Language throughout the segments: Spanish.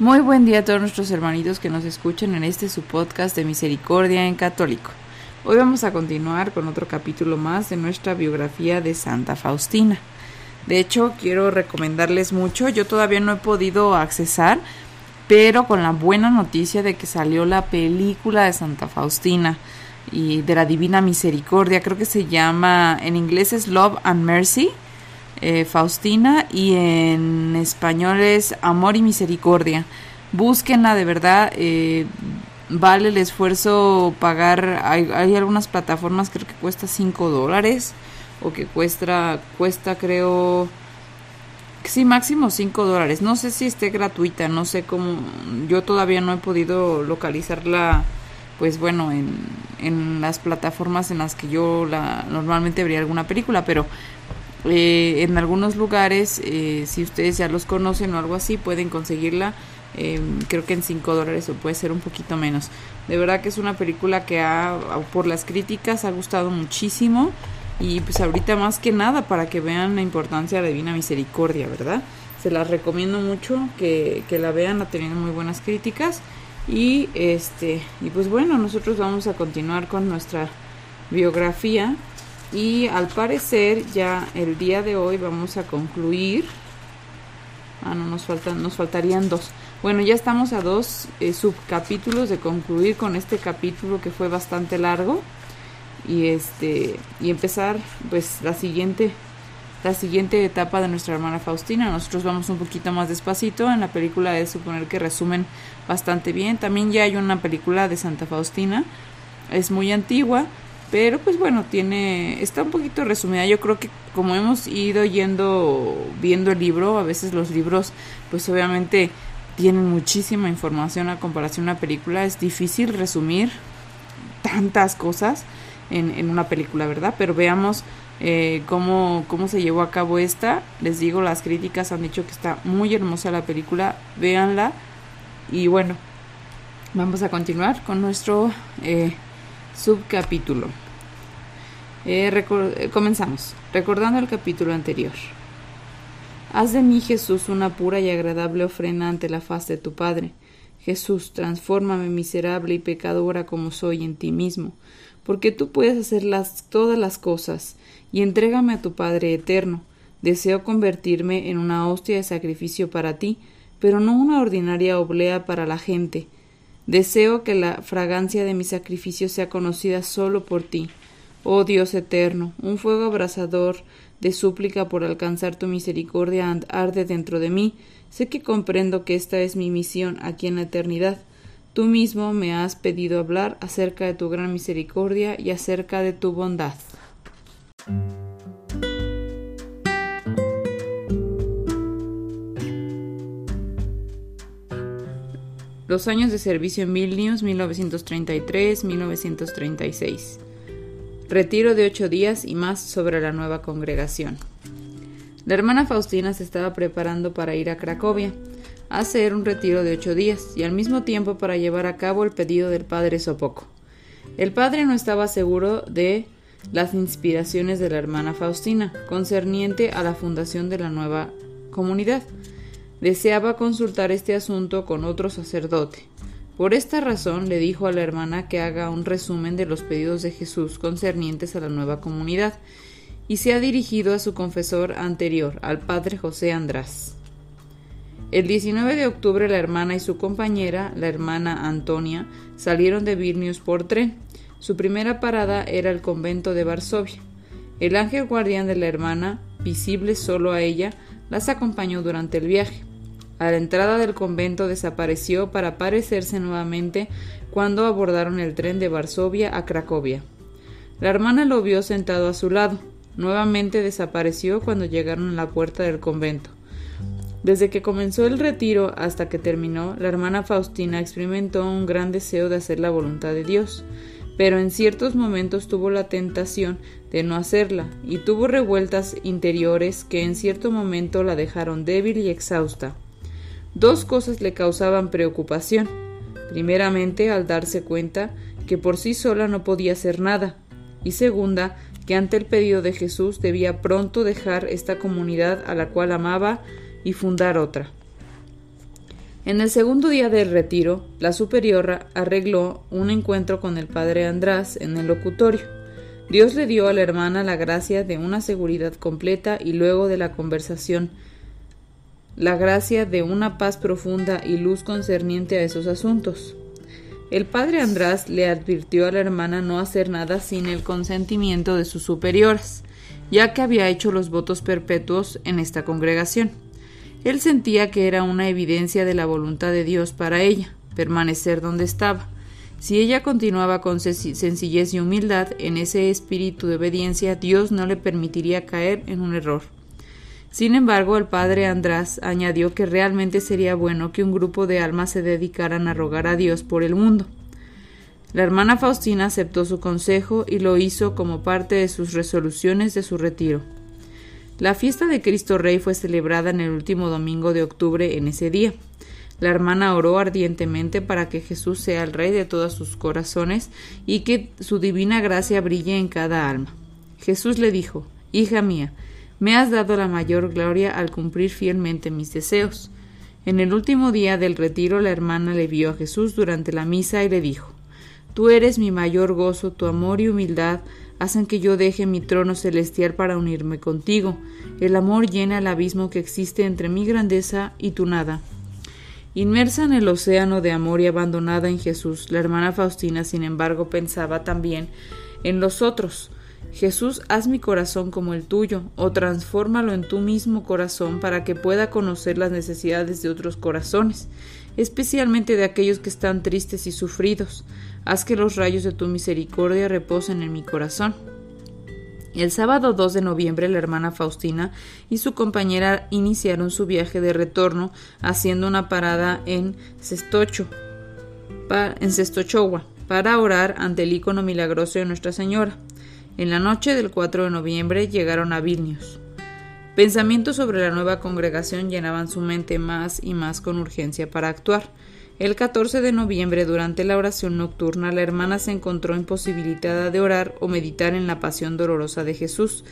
Muy buen día a todos nuestros hermanitos que nos escuchan en este su podcast de Misericordia en Católico. Hoy vamos a continuar con otro capítulo más de nuestra biografía de Santa Faustina. De hecho, quiero recomendarles mucho. Yo todavía no he podido accesar, pero con la buena noticia de que salió la película de Santa Faustina y de la Divina Misericordia. Creo que se llama, en inglés es Love and Mercy, eh, Faustina, y en español es Amor y Misericordia. Búsquenla de verdad. Eh, vale el esfuerzo pagar. Hay, algunas plataformas, creo que cuesta 5 dólares o que cuesta, cuesta creo, sí, máximo 5 dólares. No sé si esté gratuita, no sé cómo, yo todavía no he podido localizarla, pues bueno, en, en las plataformas en las que yo la, normalmente vería alguna película, pero eh, en algunos lugares, eh, si ustedes ya los conocen o algo así, pueden conseguirla. Eh, creo que en 5 dólares o puede ser un poquito menos. De verdad que es una película que ha, por las críticas ha gustado muchísimo. Y pues ahorita más que nada para que vean la importancia de la Divina Misericordia, ¿verdad? Se las recomiendo mucho que, que la vean, ha tenido muy buenas críticas. Y este, y pues bueno, nosotros vamos a continuar con nuestra biografía. Y al parecer ya el día de hoy vamos a concluir. Ah, no, nos faltan, nos faltarían dos. Bueno, ya estamos a dos eh, subcapítulos de concluir con este capítulo que fue bastante largo y este y empezar pues la siguiente la siguiente etapa de nuestra hermana Faustina. Nosotros vamos un poquito más despacito. En la película es suponer que resumen bastante bien. También ya hay una película de Santa Faustina. Es muy antigua, pero pues bueno, tiene está un poquito resumida. Yo creo que como hemos ido yendo viendo el libro, a veces los libros pues obviamente tienen muchísima información a comparación de una película. Es difícil resumir tantas cosas en, una película, ¿verdad? Pero veamos eh, cómo, cómo se llevó a cabo esta. Les digo, las críticas han dicho que está muy hermosa la película, véanla. Y bueno, vamos a continuar con nuestro eh, subcapítulo. Eh, comenzamos, recordando el capítulo anterior. Haz de mí, Jesús, una pura y agradable ofrenda ante la faz de tu Padre. Jesús, transfórmame miserable y pecadora como soy en ti mismo porque tú puedes hacer todas las cosas, y entrégame a tu Padre eterno. Deseo convertirme en una hostia de sacrificio para ti, pero no una ordinaria oblea para la gente. Deseo que la fragancia de mi sacrificio sea conocida solo por ti. Oh Dios eterno, un fuego abrasador de súplica por alcanzar tu misericordia arde dentro de mí. Sé que comprendo que esta es mi misión aquí en la eternidad. Tú mismo me has pedido hablar acerca de tu gran misericordia y acerca de tu bondad. Los años de servicio en Vilnius 1933-1936. Retiro de ocho días y más sobre la nueva congregación. La hermana Faustina se estaba preparando para ir a Cracovia hacer un retiro de ocho días y al mismo tiempo para llevar a cabo el pedido del padre Sopoco. El padre no estaba seguro de las inspiraciones de la hermana Faustina concerniente a la fundación de la nueva comunidad. Deseaba consultar este asunto con otro sacerdote. Por esta razón le dijo a la hermana que haga un resumen de los pedidos de Jesús concernientes a la nueva comunidad y se ha dirigido a su confesor anterior, al padre José András. El 19 de octubre la hermana y su compañera, la hermana Antonia, salieron de Vilnius por tren. Su primera parada era el convento de Varsovia. El ángel guardián de la hermana, visible solo a ella, las acompañó durante el viaje. A la entrada del convento desapareció para aparecerse nuevamente cuando abordaron el tren de Varsovia a Cracovia. La hermana lo vio sentado a su lado. Nuevamente desapareció cuando llegaron a la puerta del convento. Desde que comenzó el retiro hasta que terminó, la hermana Faustina experimentó un gran deseo de hacer la voluntad de Dios, pero en ciertos momentos tuvo la tentación de no hacerla y tuvo revueltas interiores que en cierto momento la dejaron débil y exhausta. Dos cosas le causaban preocupación. Primeramente, al darse cuenta que por sí sola no podía hacer nada, y segunda, que ante el pedido de Jesús debía pronto dejar esta comunidad a la cual amaba y fundar otra. En el segundo día del retiro, la superiora arregló un encuentro con el padre András en el locutorio. Dios le dio a la hermana la gracia de una seguridad completa y luego de la conversación la gracia de una paz profunda y luz concerniente a esos asuntos. El padre András le advirtió a la hermana no hacer nada sin el consentimiento de sus superiores, ya que había hecho los votos perpetuos en esta congregación. Él sentía que era una evidencia de la voluntad de Dios para ella, permanecer donde estaba. Si ella continuaba con sencillez y humildad en ese espíritu de obediencia, Dios no le permitiría caer en un error. Sin embargo, el padre András añadió que realmente sería bueno que un grupo de almas se dedicaran a rogar a Dios por el mundo. La hermana Faustina aceptó su consejo y lo hizo como parte de sus resoluciones de su retiro. La fiesta de Cristo Rey fue celebrada en el último domingo de octubre en ese día. La hermana oró ardientemente para que Jesús sea el Rey de todos sus corazones y que su divina gracia brille en cada alma. Jesús le dijo Hija mía, me has dado la mayor gloria al cumplir fielmente mis deseos. En el último día del retiro la hermana le vio a Jesús durante la misa y le dijo Tú eres mi mayor gozo, tu amor y humildad hacen que yo deje mi trono celestial para unirme contigo. El amor llena el abismo que existe entre mi grandeza y tu nada. Inmersa en el océano de amor y abandonada en Jesús, la hermana Faustina, sin embargo, pensaba también en los otros, Jesús, haz mi corazón como el tuyo, o transfórmalo en tu mismo corazón para que pueda conocer las necesidades de otros corazones, especialmente de aquellos que están tristes y sufridos. Haz que los rayos de tu misericordia reposen en mi corazón. El sábado 2 de noviembre la hermana Faustina y su compañera iniciaron su viaje de retorno haciendo una parada en Sestocho, en Sestochowa, para orar ante el icono milagroso de Nuestra Señora. En la noche del 4 de noviembre llegaron a Vilnius. Pensamientos sobre la nueva congregación llenaban su mente más y más con urgencia para actuar. El 14 de noviembre, durante la oración nocturna, la hermana se encontró imposibilitada de orar o meditar en la pasión dolorosa de Jesús,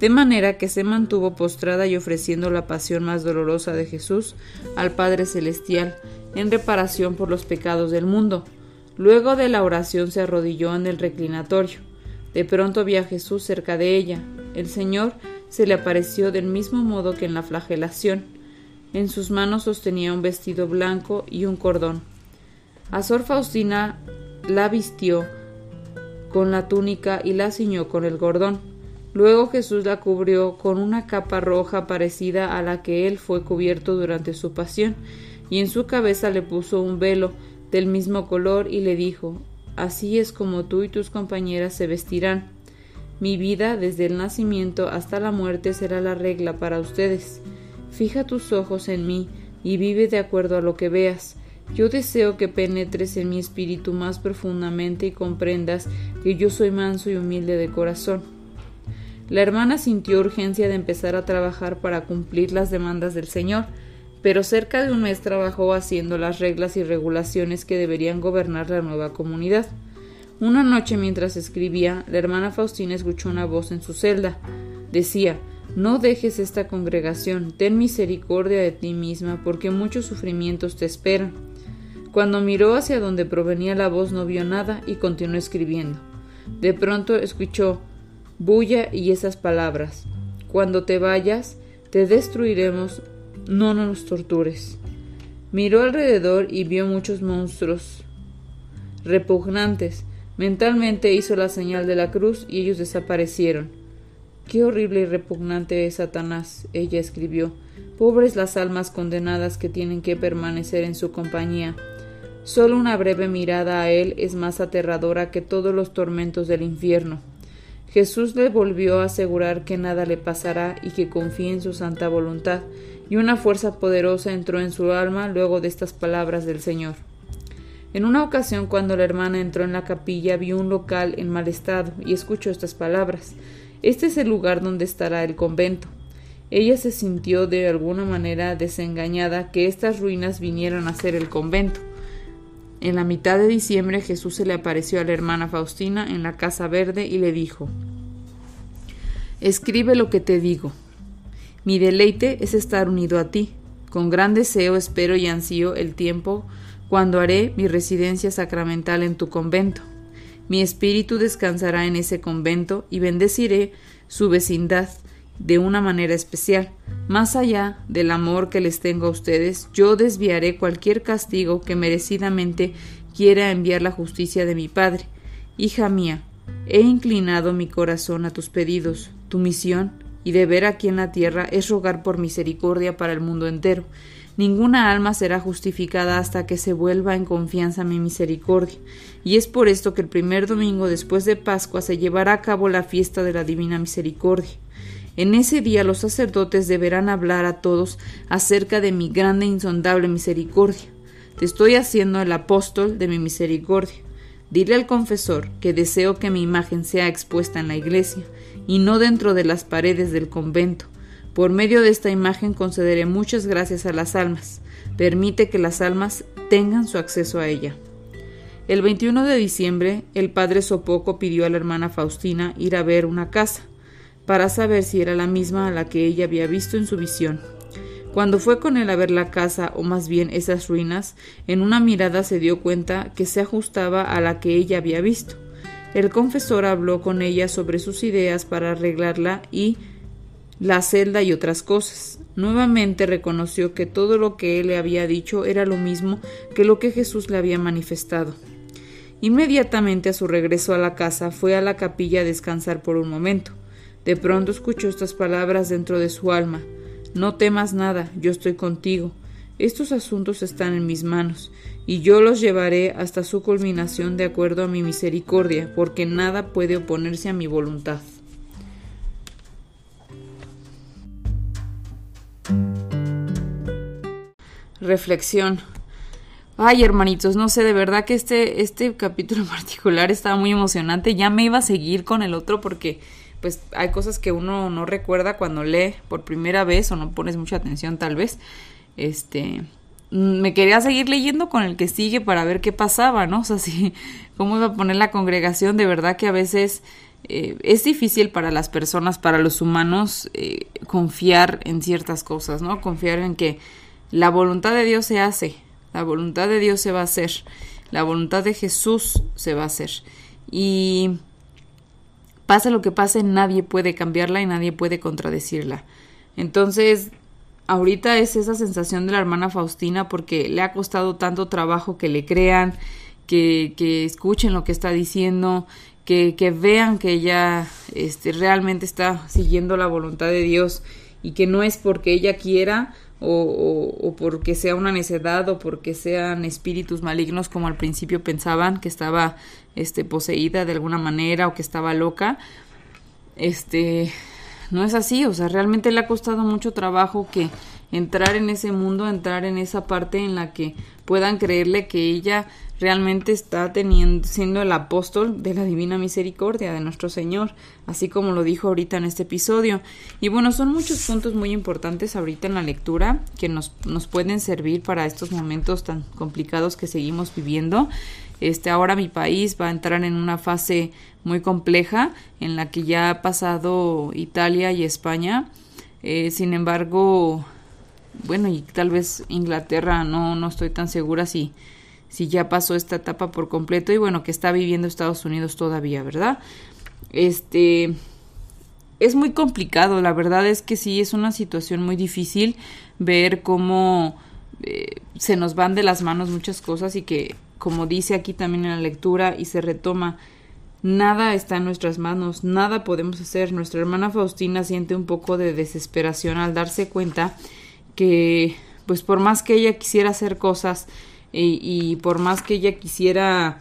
de manera que se mantuvo postrada y ofreciendo la pasión más dolorosa de Jesús al Padre Celestial, en reparación por los pecados del mundo. Luego de la oración se arrodilló en el reclinatorio. De pronto vi a Jesús cerca de ella. El Señor se le apareció del mismo modo que en la flagelación. En sus manos sostenía un vestido blanco y un cordón. A Sor Faustina la vistió con la túnica y la ciñó con el cordón. Luego Jesús la cubrió con una capa roja parecida a la que él fue cubierto durante su pasión, y en su cabeza le puso un velo del mismo color y le dijo Así es como tú y tus compañeras se vestirán. Mi vida, desde el nacimiento hasta la muerte, será la regla para ustedes. Fija tus ojos en mí y vive de acuerdo a lo que veas. Yo deseo que penetres en mi espíritu más profundamente y comprendas que yo soy manso y humilde de corazón. La hermana sintió urgencia de empezar a trabajar para cumplir las demandas del Señor, pero cerca de un mes trabajó haciendo las reglas y regulaciones que deberían gobernar la nueva comunidad. Una noche mientras escribía, la hermana Faustina escuchó una voz en su celda. Decía No dejes esta congregación, ten misericordia de ti misma, porque muchos sufrimientos te esperan. Cuando miró hacia donde provenía la voz no vio nada y continuó escribiendo. De pronto escuchó bulla y esas palabras Cuando te vayas, te destruiremos no nos tortures. Miró alrededor y vio muchos monstruos repugnantes. Mentalmente hizo la señal de la cruz y ellos desaparecieron. Qué horrible y repugnante es Satanás, ella escribió. Pobres las almas condenadas que tienen que permanecer en su compañía. Solo una breve mirada a él es más aterradora que todos los tormentos del infierno. Jesús le volvió a asegurar que nada le pasará y que confíe en su santa voluntad, y una fuerza poderosa entró en su alma luego de estas palabras del Señor. En una ocasión, cuando la hermana entró en la capilla, vio un local en mal estado y escuchó estas palabras. Este es el lugar donde estará el convento. Ella se sintió de alguna manera desengañada que estas ruinas vinieran a ser el convento. En la mitad de diciembre Jesús se le apareció a la hermana Faustina en la Casa Verde y le dijo Escribe lo que te digo. Mi deleite es estar unido a ti. Con gran deseo espero y ansío el tiempo cuando haré mi residencia sacramental en tu convento. Mi espíritu descansará en ese convento y bendeciré su vecindad de una manera especial. Más allá del amor que les tengo a ustedes, yo desviaré cualquier castigo que merecidamente quiera enviar la justicia de mi Padre. Hija mía, he inclinado mi corazón a tus pedidos. Tu misión y deber aquí en la tierra es rogar por misericordia para el mundo entero. Ninguna alma será justificada hasta que se vuelva en confianza mi misericordia. Y es por esto que el primer domingo después de Pascua se llevará a cabo la fiesta de la Divina Misericordia. En ese día los sacerdotes deberán hablar a todos acerca de mi grande e insondable misericordia. Te estoy haciendo el apóstol de mi misericordia. Dile al confesor que deseo que mi imagen sea expuesta en la iglesia y no dentro de las paredes del convento. Por medio de esta imagen concederé muchas gracias a las almas. Permite que las almas tengan su acceso a ella. El 21 de diciembre, el padre Sopoco pidió a la hermana Faustina ir a ver una casa para saber si era la misma a la que ella había visto en su visión. Cuando fue con él a ver la casa, o más bien esas ruinas, en una mirada se dio cuenta que se ajustaba a la que ella había visto. El confesor habló con ella sobre sus ideas para arreglarla y la celda y otras cosas. Nuevamente reconoció que todo lo que él le había dicho era lo mismo que lo que Jesús le había manifestado. Inmediatamente a su regreso a la casa fue a la capilla a descansar por un momento. De pronto escuchó estas palabras dentro de su alma. No temas nada, yo estoy contigo. Estos asuntos están en mis manos, y yo los llevaré hasta su culminación de acuerdo a mi misericordia, porque nada puede oponerse a mi voluntad. Reflexión. Ay, hermanitos, no sé, de verdad que este, este capítulo en particular estaba muy emocionante. Ya me iba a seguir con el otro porque pues hay cosas que uno no recuerda cuando lee por primera vez o no pones mucha atención tal vez. Este, mm, me quería seguir leyendo con el que sigue para ver qué pasaba, ¿no? O sea, si, cómo iba a poner la congregación, de verdad que a veces eh, es difícil para las personas, para los humanos, eh, confiar en ciertas cosas, ¿no? Confiar en que la voluntad de Dios se hace, la voluntad de Dios se va a hacer, la voluntad de Jesús se va a hacer. Y pase lo que pase, nadie puede cambiarla y nadie puede contradecirla. Entonces, ahorita es esa sensación de la hermana Faustina porque le ha costado tanto trabajo que le crean, que, que escuchen lo que está diciendo, que, que vean que ella este, realmente está siguiendo la voluntad de Dios y que no es porque ella quiera o, o, porque sea una necedad o porque sean espíritus malignos como al principio pensaban que estaba este poseída de alguna manera o que estaba loca. Este no es así o sea realmente le ha costado mucho trabajo que entrar en ese mundo entrar en esa parte en la que puedan creerle que ella realmente está teniendo, siendo el apóstol de la divina misericordia de nuestro Señor, así como lo dijo ahorita en este episodio. Y bueno, son muchos puntos muy importantes ahorita en la lectura que nos, nos pueden servir para estos momentos tan complicados que seguimos viviendo. Este, ahora mi país va a entrar en una fase muy compleja en la que ya ha pasado Italia y España. Eh, sin embargo, bueno, y tal vez Inglaterra, no, no estoy tan segura si, si ya pasó esta etapa por completo y bueno, que está viviendo Estados Unidos todavía, ¿verdad? Este es muy complicado, la verdad es que sí, es una situación muy difícil ver cómo eh, se nos van de las manos muchas cosas y que, como dice aquí también en la lectura y se retoma, nada está en nuestras manos, nada podemos hacer. Nuestra hermana Faustina siente un poco de desesperación al darse cuenta que, pues por más que ella quisiera hacer cosas, y por más que ella quisiera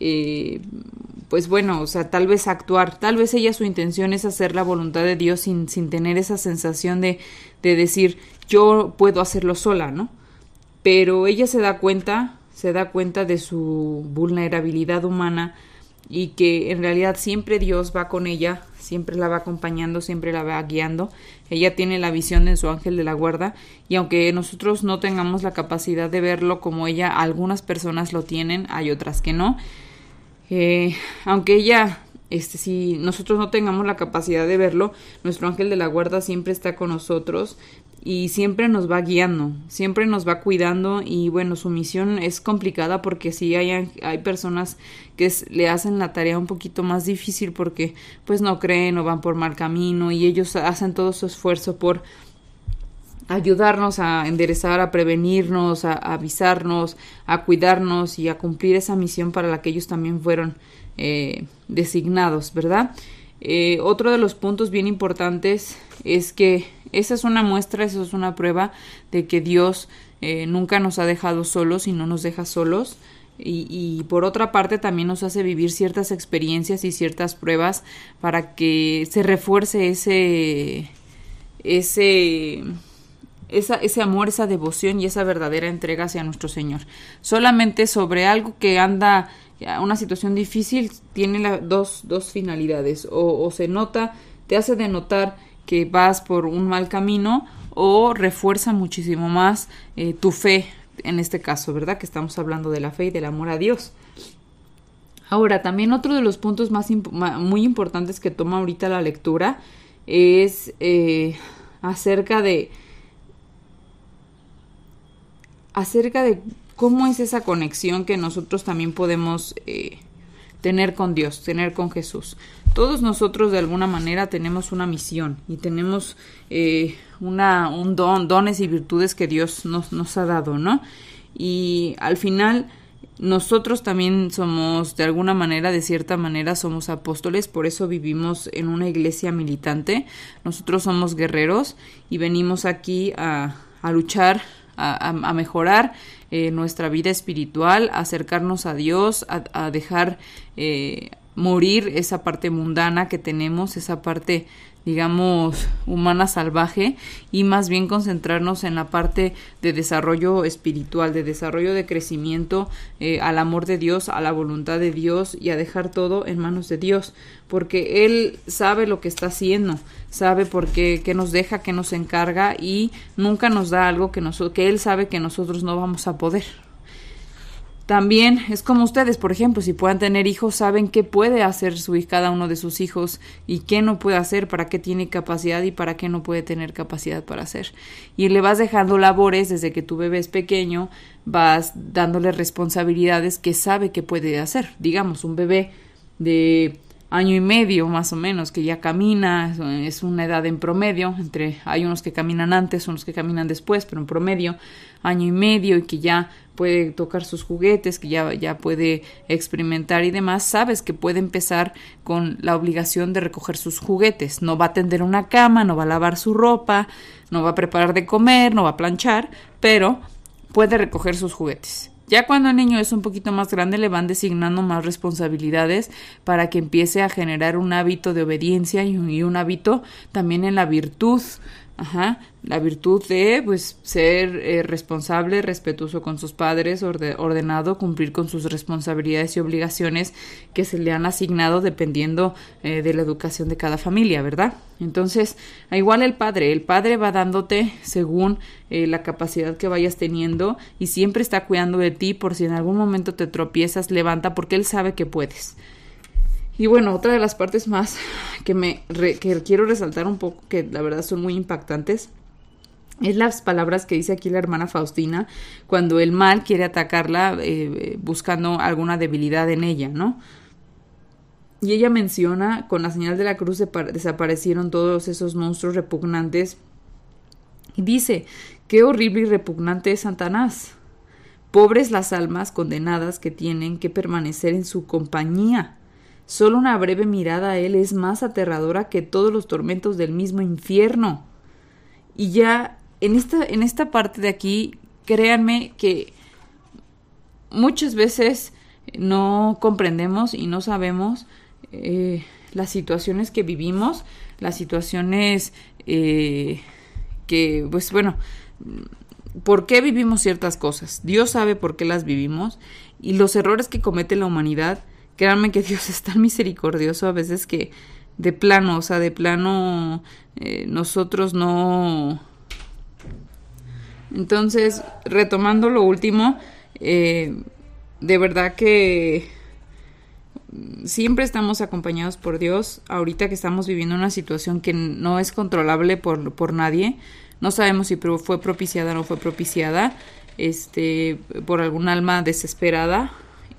eh, pues bueno, o sea, tal vez actuar, tal vez ella su intención es hacer la voluntad de Dios sin, sin tener esa sensación de, de decir, yo puedo hacerlo sola, ¿no? Pero ella se da cuenta, se da cuenta de su vulnerabilidad humana y que en realidad siempre Dios va con ella, siempre la va acompañando, siempre la va guiando. Ella tiene la visión de su ángel de la guarda y aunque nosotros no tengamos la capacidad de verlo como ella, algunas personas lo tienen, hay otras que no. Eh, aunque ella, este, si nosotros no tengamos la capacidad de verlo, nuestro ángel de la guarda siempre está con nosotros y siempre nos va guiando, siempre nos va cuidando y bueno, su misión es complicada porque si hay, hay personas que le hacen la tarea un poquito más difícil porque pues no creen o van por mal camino y ellos hacen todo su esfuerzo por ayudarnos a enderezar, a prevenirnos, a, avisarnos, a cuidarnos y a cumplir esa misión para la que ellos también fueron eh, designados, ¿verdad? Eh, otro de los puntos bien importantes es que esa es una muestra, esa es una prueba de que Dios eh, nunca nos ha dejado solos y no nos deja solos. Y, y, por otra parte también nos hace vivir ciertas experiencias y ciertas pruebas para que se refuerce ese ese esa, ese amor, esa devoción y esa verdadera entrega hacia nuestro Señor. Solamente sobre algo que anda, una situación difícil, tiene dos, dos finalidades. O, se nota, te hace denotar que vas por un mal camino o refuerza muchísimo más eh, tu fe, en este caso, ¿verdad? Que estamos hablando de la fe y del amor a Dios. Ahora, también otro de los puntos más muy importantes que toma ahorita la lectura es eh, acerca de acerca de cómo es esa conexión que nosotros también podemos eh, tener con Dios, tener con Jesús. Todos nosotros de alguna manera tenemos una misión y tenemos eh, una, un don, dones y virtudes que Dios nos, nos ha dado, ¿no? Y al final nosotros también somos, de alguna manera, de cierta manera, somos apóstoles, por eso vivimos en una iglesia militante. Nosotros somos guerreros y venimos aquí a, a luchar a, mejorar eh, nuestra vida espiritual, a acercarnos a Dios, a, dejar eh, morir esa parte mundana que tenemos, esa parte digamos, humana salvaje y más bien concentrarnos en la parte de desarrollo espiritual, de desarrollo de crecimiento eh, al amor de Dios, a la voluntad de Dios y a dejar todo en manos de Dios, porque Él sabe lo que está haciendo, sabe por qué, nos deja, qué nos encarga y nunca nos da algo que, nos, que Él sabe que nosotros no vamos a poder. También es como ustedes, por ejemplo, si puedan tener hijos, saben qué puede hacer su, cada uno de sus hijos y qué no puede hacer, para qué tiene capacidad y para qué no puede tener capacidad para hacer. Y le vas dejando labores desde que tu bebé es pequeño, vas dándole responsabilidades que sabe que puede hacer. Digamos, un bebé de año y medio más o menos que ya camina, es una edad en promedio, entre hay unos que caminan antes, unos que caminan después, pero en promedio año y medio y que ya puede tocar sus juguetes, que ya, ya puede experimentar y demás, sabes que puede empezar con la obligación de recoger sus juguetes. No va a tender una cama, no va a lavar su ropa, no va a preparar de comer, no va a planchar, pero puede recoger sus juguetes. Ya cuando el niño es un poquito más grande le van designando más responsabilidades para que empiece a generar un hábito de obediencia y un, y un hábito también en la virtud Ajá, la virtud de pues ser eh, responsable, respetuoso con sus padres, ordenado, cumplir con sus responsabilidades y obligaciones que se le han asignado dependiendo eh, de la educación de cada familia, ¿verdad? Entonces, igual el padre, el padre va dándote según eh, la capacidad que vayas teniendo y siempre está cuidando de ti por si en algún momento te tropiezas, levanta porque él sabe que puedes. Y bueno, otra de las partes más que me que quiero resaltar un poco, que la verdad son muy impactantes, es las palabras que dice aquí la hermana Faustina cuando el mal quiere atacarla eh, buscando alguna debilidad en ella, ¿no? Y ella menciona, con la señal de la cruz desaparecieron todos esos monstruos repugnantes. Y dice, qué horrible y repugnante es Satanás. Pobres las almas condenadas que tienen que permanecer en su compañía. Solo una breve mirada a él es más aterradora que todos los tormentos del mismo infierno. Y ya en esta, en esta parte de aquí, créanme que muchas veces no comprendemos y no sabemos eh, las situaciones que vivimos, las situaciones eh, que, pues bueno, por qué vivimos ciertas cosas. Dios sabe por qué las vivimos y los errores que comete la humanidad. Créanme que Dios es tan misericordioso a veces que de plano, o sea, de plano eh, nosotros no... Entonces, retomando lo último, eh, de verdad que siempre estamos acompañados por Dios. Ahorita que estamos viviendo una situación que no es controlable por, por nadie, no sabemos si fue propiciada o no fue propiciada este, por algún alma desesperada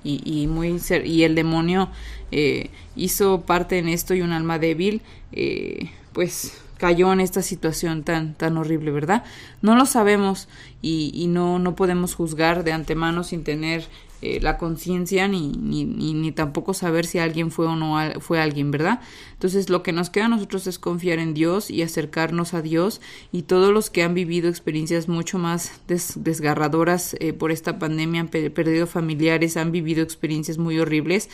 y, y muy y el demonio eh, hizo parte en esto y un alma débil, eh, pues cayó en esta situación tan, tan horrible, ¿verdad? No lo sabemos y, y no, no podemos juzgar de antemano sin tener eh, la conciencia ni, ni, ni, tampoco saber si alguien fue o no fue alguien, ¿verdad? Entonces lo que nos queda a nosotros es confiar en Dios y acercarnos a Dios y todos los que han vivido experiencias mucho más desgarradoras eh, por esta pandemia, han perdido familiares, han vivido experiencias muy horribles,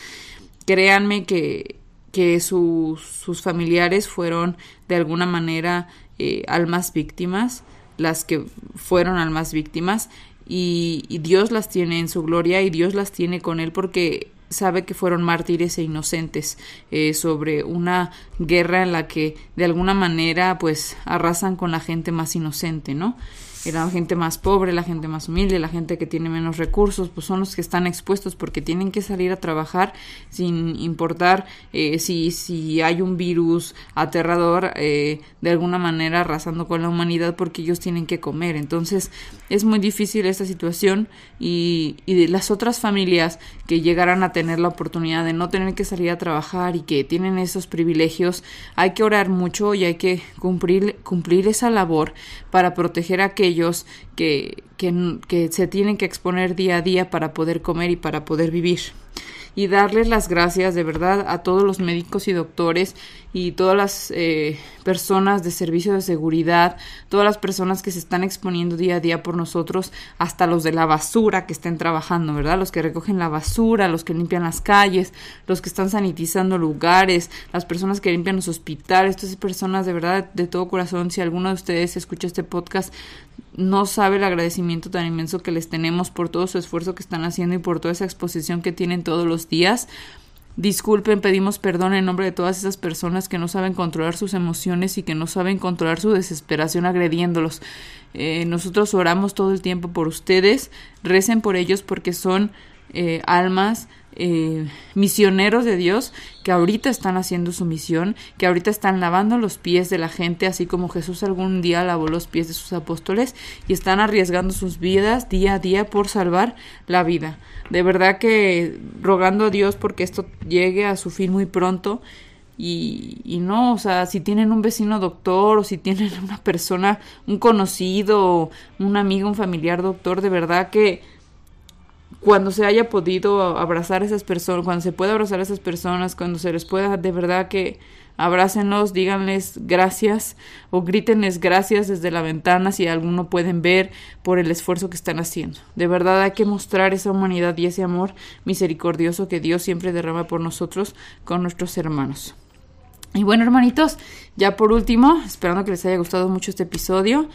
créanme que que sus familiares fueron de alguna manera eh, almas víctimas, las que fueron almas víctimas, y, Dios las tiene en su gloria y Dios las tiene con Él porque sabe que fueron mártires e inocentes eh, sobre una guerra en la que de alguna manera pues arrasan con la gente más inocente, ¿no? la gente más pobre, la gente más humilde, la gente que tiene menos recursos, pues son los que están expuestos porque tienen que salir a trabajar sin importar eh, si, si hay un virus aterrador eh, de alguna manera arrasando con la humanidad porque ellos tienen que comer. Entonces es muy difícil esta situación y, y de las otras familias que llegarán a tener la oportunidad de no tener que salir a trabajar y que tienen esos privilegios, hay que orar mucho y hay que cumplir, cumplir esa labor para proteger a aquellos que, que, que se tienen que exponer día a día para poder comer y para poder vivir. Y darles las gracias de verdad a todos los médicos y doctores y todas las eh, personas de servicio de seguridad, todas las personas que se están exponiendo día a día por nosotros, hasta los de la basura que estén trabajando, ¿verdad? Los que recogen la basura, los que limpian las calles, los que están sanitizando lugares, las personas que limpian los hospitales, todas esas personas de verdad, de todo corazón, si alguno de ustedes escucha este podcast, no sabe el agradecimiento tan inmenso que les tenemos por todo su esfuerzo que están haciendo y por toda esa exposición que tienen todos los días. Disculpen, pedimos perdón en nombre de todas esas personas que no saben controlar sus emociones y que no saben controlar su desesperación agrediéndolos. Eh, nosotros oramos todo el tiempo por ustedes, recen por ellos porque son eh, almas eh, misioneros de Dios que ahorita están haciendo su misión, que ahorita están lavando los pies de la gente, así como Jesús algún día lavó los pies de sus apóstoles, y están arriesgando sus vidas día a día por salvar la vida. De verdad que rogando a Dios porque esto llegue a su fin muy pronto. Y, y, no, o sea, si tienen un vecino doctor o si tienen una persona, un conocido, un amigo, un familiar doctor, de verdad que cuando se haya podido abrazar a esas personas, cuando se pueda abrazar a esas personas, cuando se les pueda de verdad que abrácenlos, díganles gracias o grítenles gracias desde la ventana si alguno pueden ver por el esfuerzo que están haciendo. De verdad hay que mostrar esa humanidad y ese amor misericordioso que Dios siempre derrama por nosotros con nuestros hermanos. Y bueno, hermanitos, ya por último, esperando que les haya gustado mucho este episodio,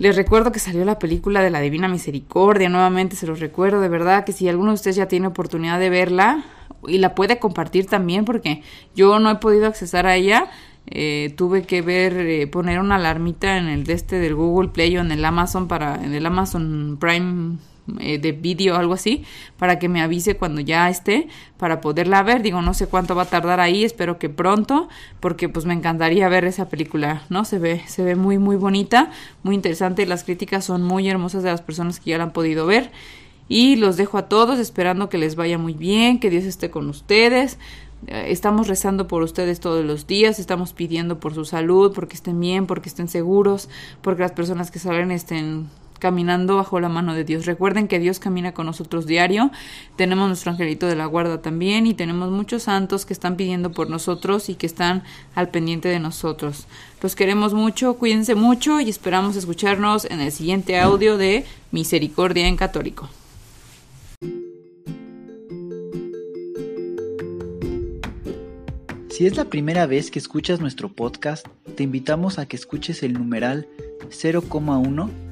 les recuerdo que salió la película de la Divina Misericordia, nuevamente se los recuerdo, de verdad que si alguno de ustedes ya tiene oportunidad de verla y la puede compartir también, porque yo no he podido accesar a ella, eh, tuve que ver, eh, poner una alarmita en el de este del Google Play o en el Amazon para, en el Amazon Prime eh, de vídeo o algo así para que me avise cuando ya esté para poderla ver. Digo no sé cuánto va a tardar ahí espero que pronto porque pues me encantaría ver esa película no se ve se ve muy muy bonita muy interesante las críticas son muy hermosas de las personas que ya la han podido ver. Y los dejo a todos esperando que les vaya muy bien que Dios esté con ustedes. Eh, Estamos rezando por ustedes todos los días, estamos pidiendo por su salud, porque estén bien, porque estén seguros, porque las personas que salen estén caminando bajo la mano de Dios. Recuerden que Dios camina con nosotros diario. Tenemos nuestro angelito de la guarda también y tenemos muchos santos que están pidiendo por nosotros y que están al pendiente de nosotros. Los queremos mucho, cuídense mucho y esperamos escucharnos en el siguiente audio de Misericordia en Católico. Si es la primera vez que escuchas nuestro podcast, te invitamos a que escuches el numeral 0,1